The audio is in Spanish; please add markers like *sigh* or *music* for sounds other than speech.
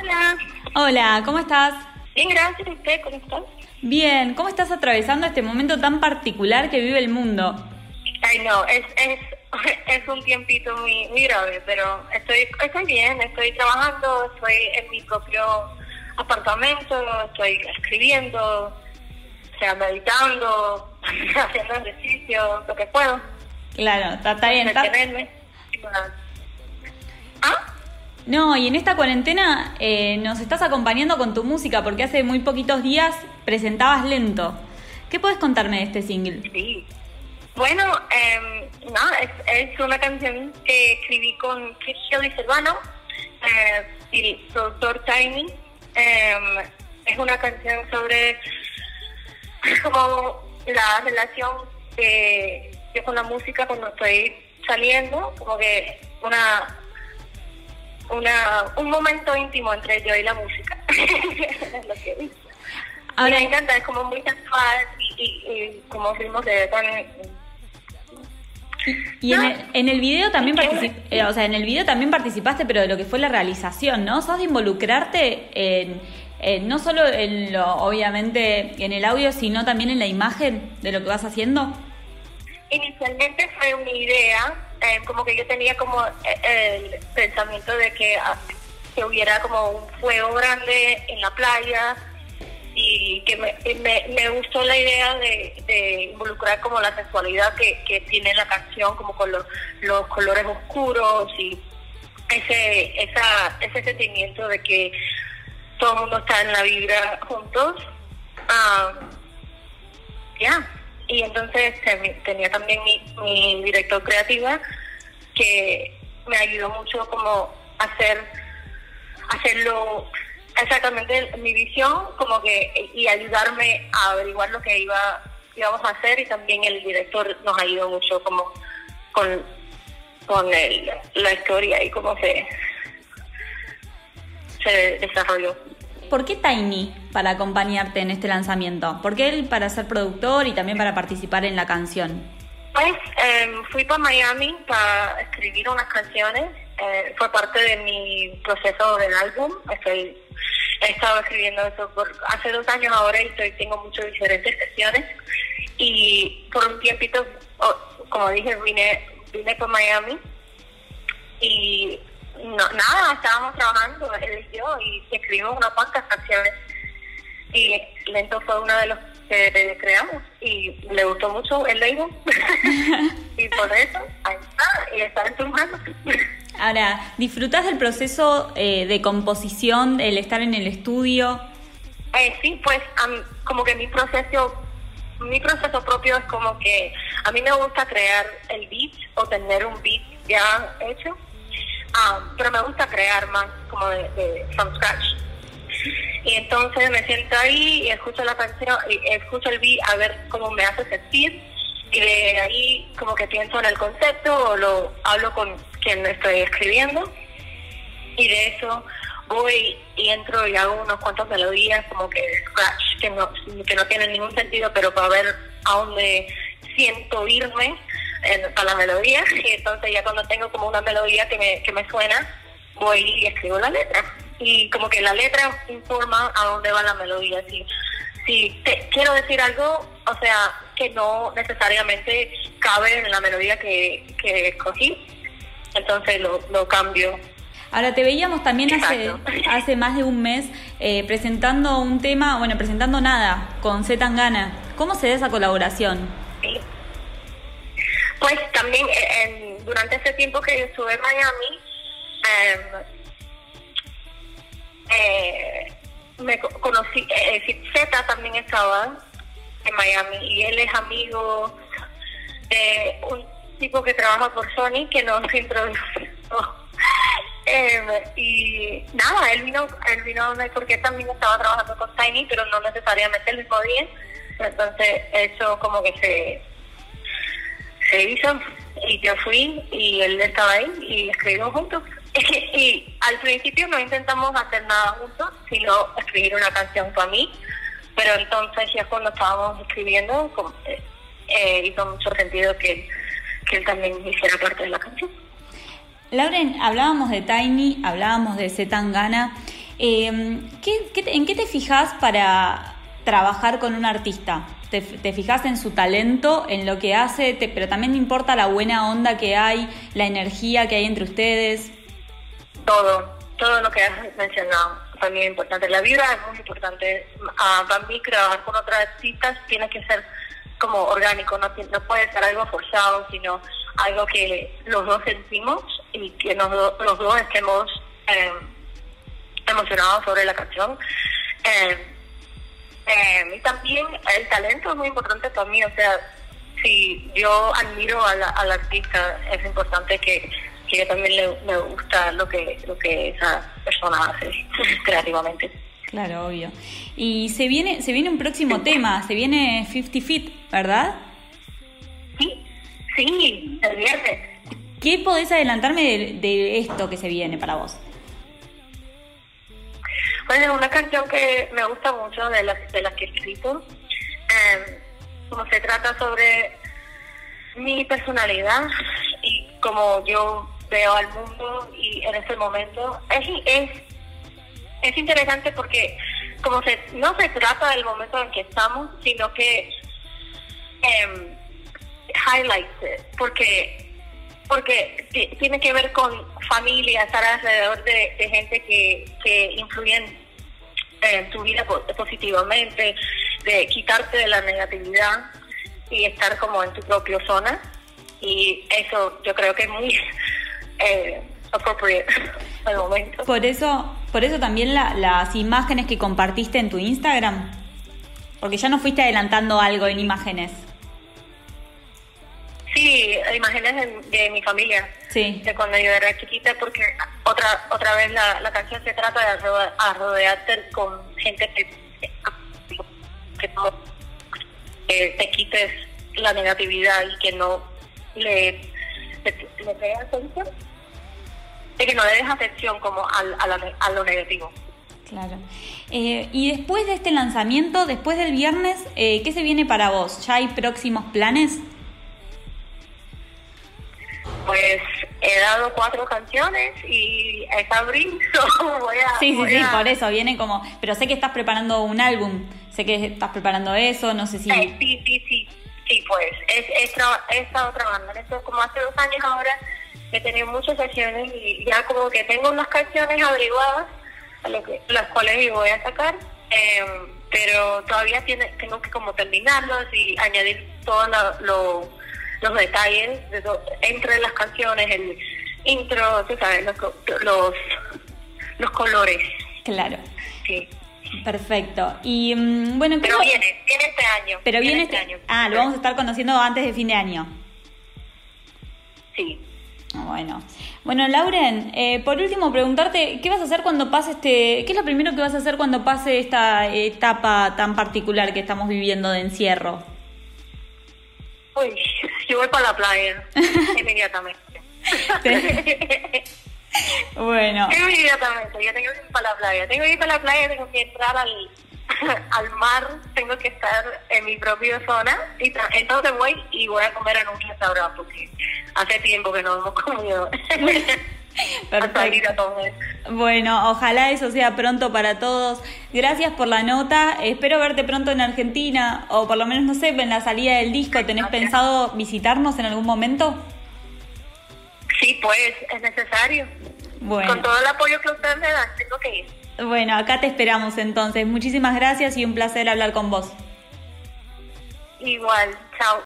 Hola. Hola, ¿cómo estás? Bien, gracias. ¿Usted cómo está? Bien, ¿cómo estás atravesando este momento tan particular que vive el mundo? Ay, no, es, es, *laughs* es un tiempito muy, muy grave, pero estoy, estoy bien, estoy trabajando, estoy en mi propio apartamento, estoy escribiendo, o sea, meditando, *laughs* haciendo ejercicio, lo que puedo. Claro, está, bien. está-. No, y en esta cuarentena eh, nos estás acompañando con tu música porque hace muy poquitos días presentabas Lento. ¿Qué puedes contarme de este single? Sí. Bueno, em, no, es, una canción que escribí con Chris y Silvano eh, el productor Tiny. Em, es una canción sobre *laughs* como la relación de yo con la música cuando estoy saliendo, como que una una un momento íntimo entre yo y la música. Es *laughs* lo que dice. Ahora- Y me encanta, es como muy sensual y, y, y como ritmos de tan Y en el, en el video también eh, o sea, en el video también participaste, pero de lo que fue la realización, ¿no? Sos de involucrarte en, en- no solo en lo, obviamente, en el audio, sino también en la imagen de lo que vas haciendo. Inicialmente fue una idea, eh, como que yo tenía como eh, el pensamiento de que, ah, que hubiera como un fuego grande en la playa y que me, me, me gustó la idea de, involucrar como la sexualidad que, que tiene la canción, como con los, los colores oscuros y ese, esa, ese sentimiento de que todo el mundo está en la vibra juntos. Ah, ya. Y entonces tenía también mi, mi director creativa que me ayudó mucho como hacer hacerlo exactamente mi visión como que y ayudarme a averiguar lo que iba íbamos a hacer y también el director nos ayudó mucho como con con el, la historia y cómo se desarrolló. ¿Por qué Tiny para acompañarte en este lanzamiento? ¿Por qué él para ser productor y también para participar en la canción? Pues em, fui para Miami para escribir unas canciones. eh, fue parte de mi proceso del álbum. Estoy, he estado escribiendo eso por hace dos años ahora y estoy, tengo muchas diferentes sesiones. Y por un tiempito, oh, como dije, vine, vine para Miami y no, nada, estábamos trabajando él y yo y escribimos unas cuantas canciones y Lento fue uno de los que creamos y le gustó mucho el label. *laughs* Y por eso ahí está y está en tus manos. Ahora, ¿disfrutás del proceso eh, de composición, el estar en el estudio? Eh, sí pues am- como que mi proceso mi proceso propio es como que a mí me gusta crear el beat o tener un beat ya hecho Ah, pero me gusta crear más como de, from scratch. Y entonces me siento ahí y escucho la canción y escucho el beat a ver cómo me hace sentir. Y de ahí como que pienso en el concepto o lo hablo con quien estoy escribiendo. Y de eso voy y entro y hago unos cuantos melodías como que scratch que no que no tienen ningún sentido pero para ver a dónde siento irme en- para la melodía y entonces ya cuando tengo como una melodía que me, que me suena voy y escribo la letra y como que la letra informa a dónde va la melodía si si te, quiero decir algo o sea que no necesariamente cabe en la melodía que, que escogí entonces lo, lo cambio Ahora, te veíamos también hace, *laughs* hace más de un mes eh, presentando un tema, bueno, presentando nada, con Z Tangana. ¿Cómo se da esa colaboración? También eh, durante ese tiempo que yo estuve en Miami, em, eh, me co- conocí, eh, eh, Z también estaba en Miami y él es amigo de un tipo que trabaja por Sony que nos *laughs* introdujo. Em, y nada, él vino, él vino porque también estaba trabajando con Tiny, pero no necesariamente el mismo día. Entonces eso como que se, se y yo fui y él estaba ahí y escribimos juntos. *laughs* y al principio no intentamos hacer nada juntos, sino escribir una canción para mí, pero entonces ya cuando estábamos escribiendo eh, eh, hizo mucho sentido que, que él también hiciera parte de la canción. Lauren, hablábamos de Tiny, hablábamos de Z Tangana. Eh, ¿qué, qué, en qué te fijas para trabajar con un artista? ¿Te, te fijas en su talento, en lo que hace, pero también importa la buena onda que hay, la energía que hay entre ustedes? Todo, todo lo que has mencionado también es importante. La vibra es muy importante. Uh, para mí, trabajar con otras artistas tiene que ser como orgánico, no, no puede ser algo forzado, sino algo que los dos sentimos y que nos, los dos estemos eh, emocionados sobre la canción. Eh, eh, también el talento es muy importante para mí, o sea, si yo admiro al, al artista, es importante que, que yo también le, me gusta lo que, lo que esa persona hace *laughs* creativamente. Claro, obvio. Y se viene, se viene un próximo tema, se viene 50 Feet, ¿verdad? Sí, sí, el viernes. ¿Qué podés adelantarme de, de esto que se viene para vos? Bueno, una canción que me gusta mucho de las, de las que he escrito, eh, como se trata sobre mi personalidad y como yo veo al mundo y en ese momento. Es, es, es interesante porque como se, no se trata del momento en que estamos, sino que eh, highlights porque porque tiene que ver con familia, estar alrededor de, de gente que, que influyen en tu vida positivamente, de quitarte de la negatividad y estar como en tu propia zona. Y eso yo creo que es muy *laughs* eh, appropriate *laughs* al momento. Por eso, por eso también la, las imágenes que compartiste en tu Instagram, porque ya no fuiste adelantando algo en imágenes. Sí, imágenes de, de, mi familia, sí. de cuando yo era chiquita, porque otra otra vez la, la canción se trata de rodear, a rodearte con gente que, que no eh, te quites la negatividad y que no le, le, le pegas atención, de que no le des atención como al, a, la, a lo negativo. Claro. Eh, y después de este lanzamiento, después del viernes, eh, ¿qué se viene para vos? ¿Ya hay próximos planes? Pues he dado cuatro canciones y es abril, *laughs* so voy a... Sí, sí, voy sí, a... por eso viene como... Pero sé que estás preparando un álbum, sé que estás preparando eso, no sé si... Eh, sí, sí, sí, sí, pues es, es tra estado trabajando en esto como hace dos años ahora, he tenido muchas sesiones y ya como que tengo unas canciones averiguadas, a lo que, las cuales voy a sacar, eh, pero todavía tiene, tengo que como terminarlos y añadir todo lo... lo los detalles de entre las canciones, el intro, tú sabes, los, los, los colores. Claro. Sí. Perfecto. Y um, bueno, pero viene, viene este año. Pero viene, viene este, año. Ah, lo vamos a estar conociendo antes de fin de año. Sí. Bueno, bueno, Lauren, eh, por último preguntarte, ¿qué vas a hacer cuando pase este, qué es lo primero que vas a hacer cuando pase esta etapa tan particular que estamos viviendo de encierro? Uy, *laughs* yo voy para la playa *laughs* inmediatamente. *laughs* bueno. Inmediatamente, yo tengo que ir para la playa. Tengo que ir para la playa, tengo que entrar al, al mar, tengo que estar en mi propia zona. Y entonces voy y voy a comer en un restaurante porque hace tiempo que no hemos comido. Perfecto. Bueno, ojalá eso sea pronto para todos. Gracias por la nota. Espero verte pronto en Argentina o por lo menos, no sé, en la salida del disco. ¿Tenés Gracias. pensado visitarnos en algún momento? Sí, pues es necesario. Bueno. Con todo el apoyo que ustedes me dan, tengo que ir. Bueno, acá te esperamos entonces. Muchísimas gracias y un placer hablar con vos. Igual, chao.